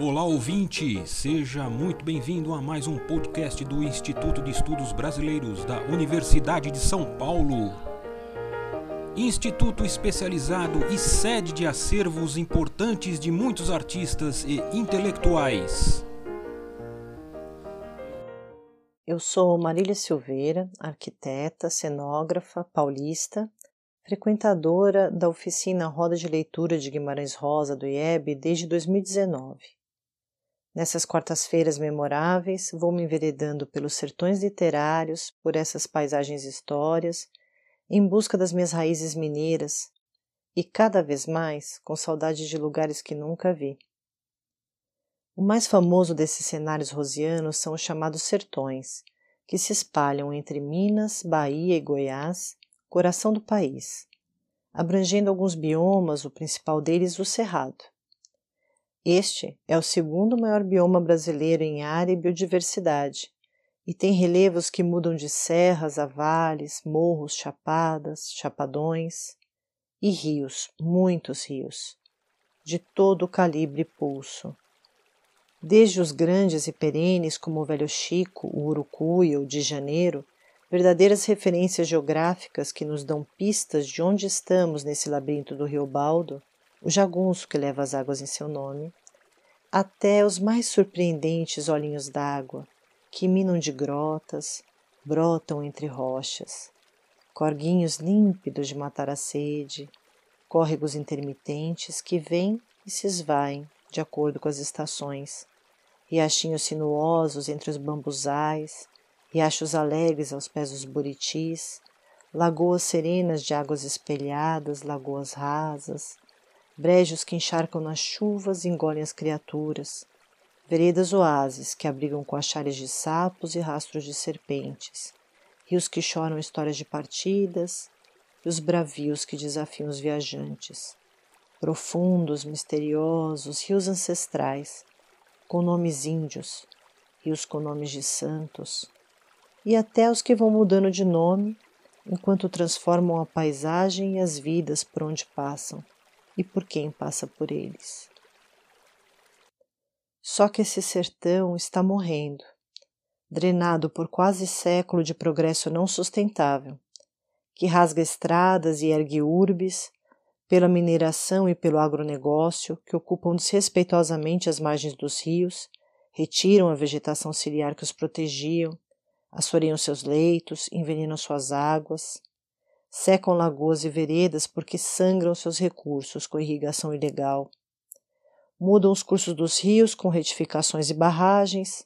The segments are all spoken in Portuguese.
Olá ouvinte, seja muito bem-vindo a mais um podcast do Instituto de Estudos Brasileiros da Universidade de São Paulo. Instituto especializado e sede de acervos importantes de muitos artistas e intelectuais. Eu sou Marília Silveira, arquiteta, cenógrafa, paulista, frequentadora da oficina Roda de Leitura de Guimarães Rosa do IEB desde 2019. Nessas quartas-feiras memoráveis, vou me enveredando pelos sertões literários, por essas paisagens histórias, em busca das minhas raízes mineiras e cada vez mais com saudade de lugares que nunca vi. O mais famoso desses cenários rosianos são os chamados sertões, que se espalham entre Minas, Bahia e Goiás, coração do país, abrangendo alguns biomas, o principal deles o Cerrado. Este é o segundo maior bioma brasileiro em área e biodiversidade e tem relevos que mudam de serras a vales, morros, chapadas, chapadões e rios, muitos rios, de todo calibre e pulso. Desde os grandes e perenes como o Velho Chico, o Urucuia, o de Janeiro, verdadeiras referências geográficas que nos dão pistas de onde estamos nesse labirinto do Rio Baldo, o jagunço que leva as águas em seu nome, até os mais surpreendentes olhinhos d'água, que minam de grotas, brotam entre rochas, corguinhos límpidos de matar a sede, córregos intermitentes que vêm e se esvaem de acordo com as estações, riachinhos sinuosos entre os bambuzais, riachos alegres aos pés dos buritis, lagoas serenas de águas espelhadas, lagoas rasas, brejos que encharcam nas chuvas e engolem as criaturas, veredas oásis que abrigam coachares de sapos e rastros de serpentes, rios que choram histórias de partidas e os bravios que desafiam os viajantes, profundos, misteriosos, rios ancestrais, com nomes índios, rios com nomes de santos, e até os que vão mudando de nome enquanto transformam a paisagem e as vidas por onde passam e por quem passa por eles. Só que esse sertão está morrendo, drenado por quase século de progresso não sustentável, que rasga estradas e ergue urbes, pela mineração e pelo agronegócio, que ocupam desrespeitosamente as margens dos rios, retiram a vegetação ciliar que os protegiam, assoreiam seus leitos, envenenam suas águas, secam lagoas e veredas porque sangram seus recursos com irrigação ilegal, mudam os cursos dos rios com retificações e barragens,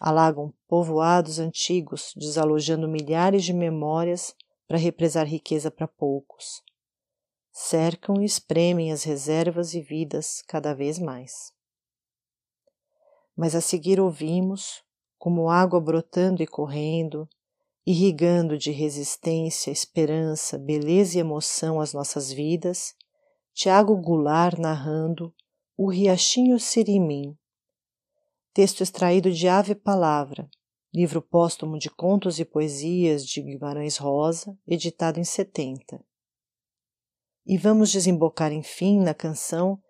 alagam povoados antigos, desalojando milhares de memórias para represar riqueza para poucos. Cercam e espremem as reservas e vidas cada vez mais. Mas a seguir ouvimos, como água brotando e correndo, irrigando de resistência, esperança, beleza e emoção as nossas vidas, Tiago Goulart narrando O Riachinho Sirimim, texto extraído de Ave Palavra, livro póstumo de contos e poesias de Guimarães Rosa, editado em 70. E vamos desembocar enfim na canção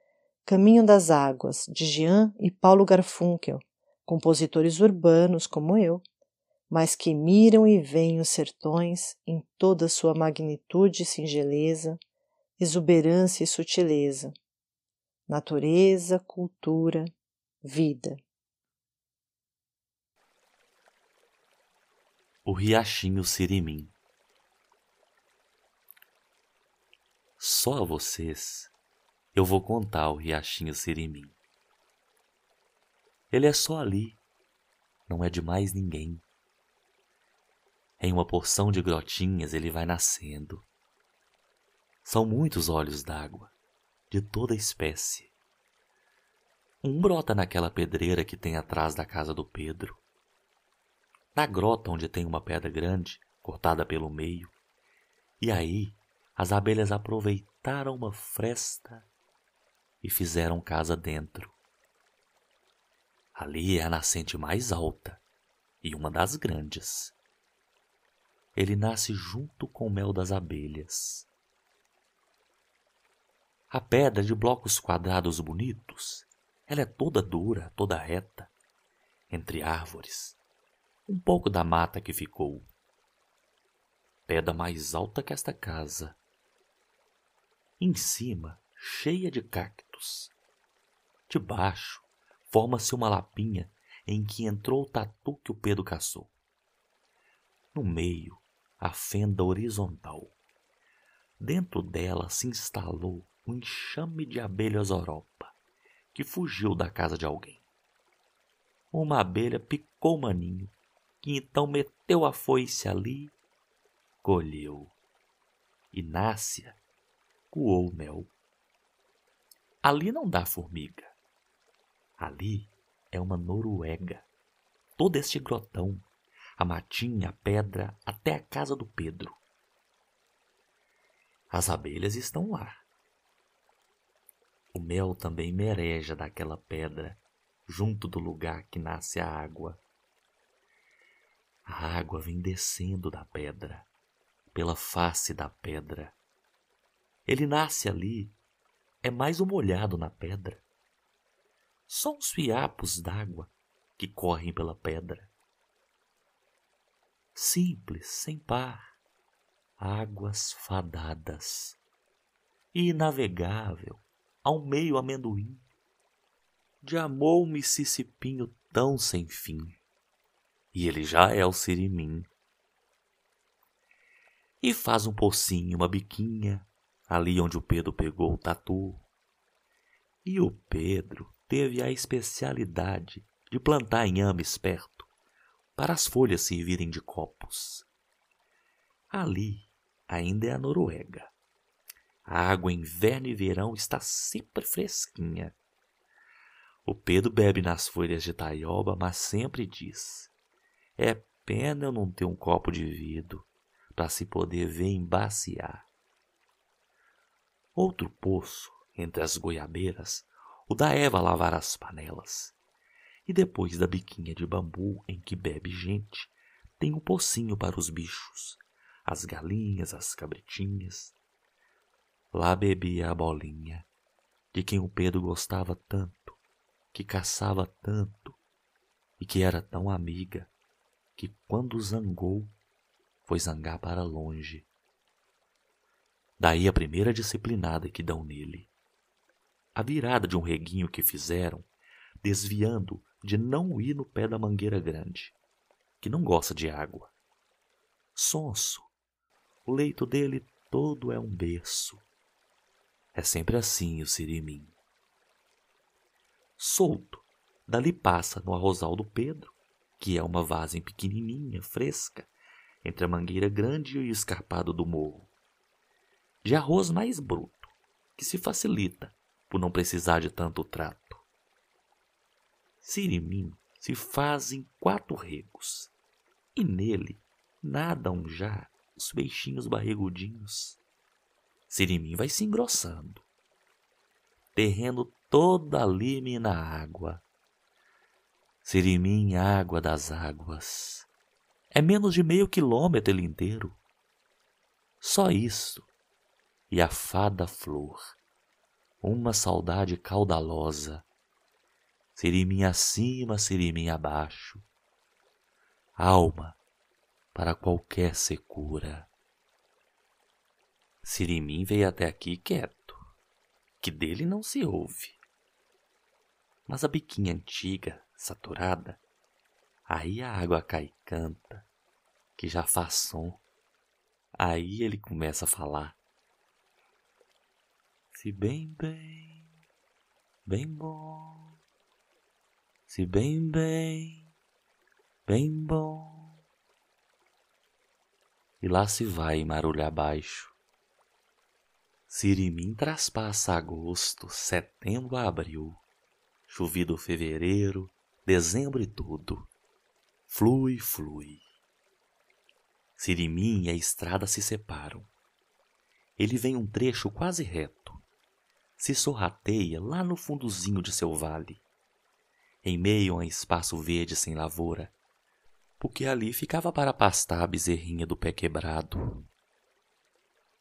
Caminho das Águas, de Jean e Paulo Garfunkel, compositores urbanos como eu, mas que miram e veem os sertões em toda sua magnitude e singeleza, exuberância e sutileza, natureza, cultura, vida. O Riachinho Sirimim Só a vocês eu vou contar o Riachinho Sirimim. Ele é só ali, não é de mais ninguém. Em uma porção de grotinhas ele vai nascendo. São muitos olhos d'água, de toda espécie. Um brota naquela pedreira que tem atrás da casa do Pedro. Na grota onde tem uma pedra grande, cortada pelo meio. E aí as abelhas aproveitaram uma fresta e fizeram casa dentro. Ali é a nascente mais alta e uma das grandes ele nasce junto com o mel das abelhas. A pedra de blocos quadrados bonitos Ela é toda dura, toda reta, entre árvores, um pouco da mata que ficou. Pedra mais alta que esta casa. Em cima, cheia de cactos. Debaixo, forma-se uma lapinha em que entrou o tatu que o Pedro caçou. No meio, a fenda horizontal. Dentro dela se instalou um enxame de abelhas Europa, que fugiu da casa de alguém. Uma abelha picou o maninho, que então meteu a foice ali, colheu. Inácia coou mel. Ali não dá formiga. Ali é uma noruega. Todo este grotão, a matinha, a pedra, até a casa do Pedro. As abelhas estão lá. O mel também mereja daquela pedra, junto do lugar que nasce a água. A água vem descendo da pedra, pela face da pedra. Ele nasce ali, é mais um molhado na pedra. Só uns fiapos d'água que correm pela pedra simples, sem par, águas fadadas, e navegável ao meio amendoim, de amor Mississipinho tão sem fim, e ele já é o sirimim. E faz um pocinho, uma biquinha, ali onde o Pedro pegou o tatu. E o Pedro teve a especialidade de plantar inhames perto para as folhas servirem de copos. Ali ainda é a Noruega. A água inverno e verão está sempre fresquinha. O Pedro bebe nas folhas de taioba, mas sempre diz: É pena eu não ter um copo de vidro para se poder ver embaciar. Outro poço, entre as goiabeiras, o da Eva lavar as panelas. E depois da biquinha de bambu em que bebe gente, tem um pocinho para os bichos, as galinhas, as cabritinhas. Lá bebia a bolinha, de quem o Pedro gostava tanto, que caçava tanto e que era tão amiga, que quando zangou, foi zangar para longe. Daí a primeira disciplinada que dão nele. A virada de um reguinho que fizeram, desviando de não ir no pé da mangueira grande, que não gosta de água. Sonso, o leito dele todo é um berço. É sempre assim o sirimim. Solto, dali passa no arrozal do Pedro, que é uma vazem pequenininha, fresca, entre a mangueira grande e o escarpado do morro. De arroz mais bruto, que se facilita por não precisar de tanto trato. Sirimim se fazem quatro regos, e nele nadam já os peixinhos barrigudinhos. Sirimim vai se engrossando, terreno toda lime na água. Sirimim, água das águas. É menos de meio quilômetro ele inteiro. Só isso. E a fada flor, uma saudade caudalosa, Sirimim acima, Sirimim abaixo. Alma para qualquer secura. Sirimim veio até aqui quieto, que dele não se ouve. Mas a biquinha antiga, saturada, aí a água cai e canta, que já faz som. Aí ele começa a falar. Se bem, bem, bem bom se bem, bem, bem bom. E lá se vai marulha abaixo. Sirimim traspassa agosto, setembro a abril, chovido fevereiro, dezembro e tudo. Flui, flui. Sirimim e a estrada se separam. Ele vem um trecho quase reto. Se sorrateia lá no fundozinho de seu vale em meio a um espaço verde sem lavoura, porque ali ficava para pastar a bezerrinha do pé quebrado.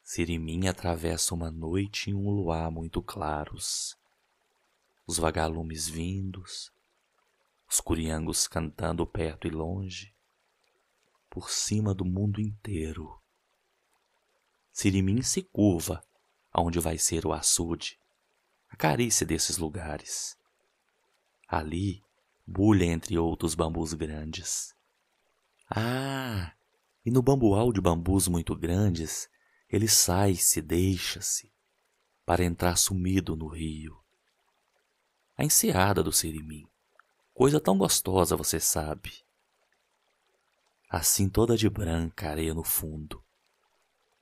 Sirimim atravessa uma noite e um luar muito claros. os vagalumes vindos, os curiangos cantando perto e longe, por cima do mundo inteiro. Sirimim se curva aonde vai ser o açude, a carícia desses lugares. Ali, bulha entre outros bambus grandes. Ah, e no bambual de bambus muito grandes, ele sai-se, deixa-se, para entrar sumido no rio. A enseada do Sirimim, coisa tão gostosa, você sabe. Assim toda de branca areia no fundo,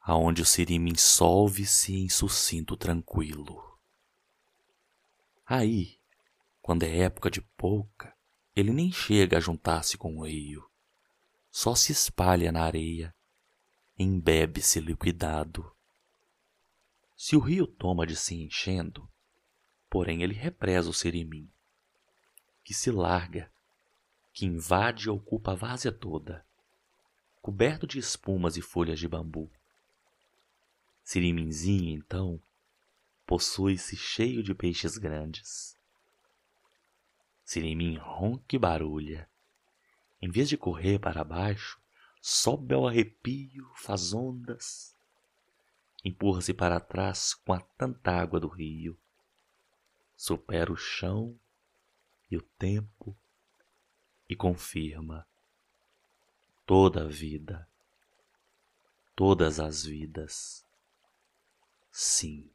aonde o Sirimim solve-se em sucinto tranquilo. Aí, quando é época de pouca, ele nem chega a juntar-se com o rio, só se espalha na areia, embebe-se liquidado. Se o rio toma de se enchendo, porém ele represa o serimim, que se larga, que invade e ocupa a várzea toda, coberto de espumas e folhas de bambu. Siriminzinho, então, possui-se cheio de peixes grandes. Sirimim ronca e barulha. Em vez de correr para baixo, sobe ao arrepio, faz ondas, empurra-se para trás com a tanta água do rio, supera o chão e o tempo e confirma toda a vida, todas as vidas, sim.